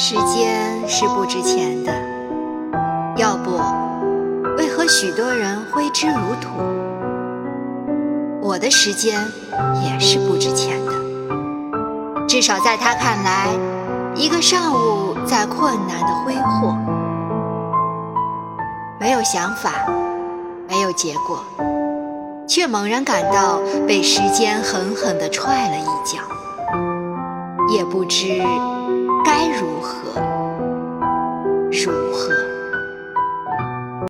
时间是不值钱的，要不，为何许多人挥之如土？我的时间也是不值钱的，至少在他看来，一个上午在困难的挥霍，没有想法，没有结果，却猛然感到被时间狠狠地踹了一脚，也不知如何？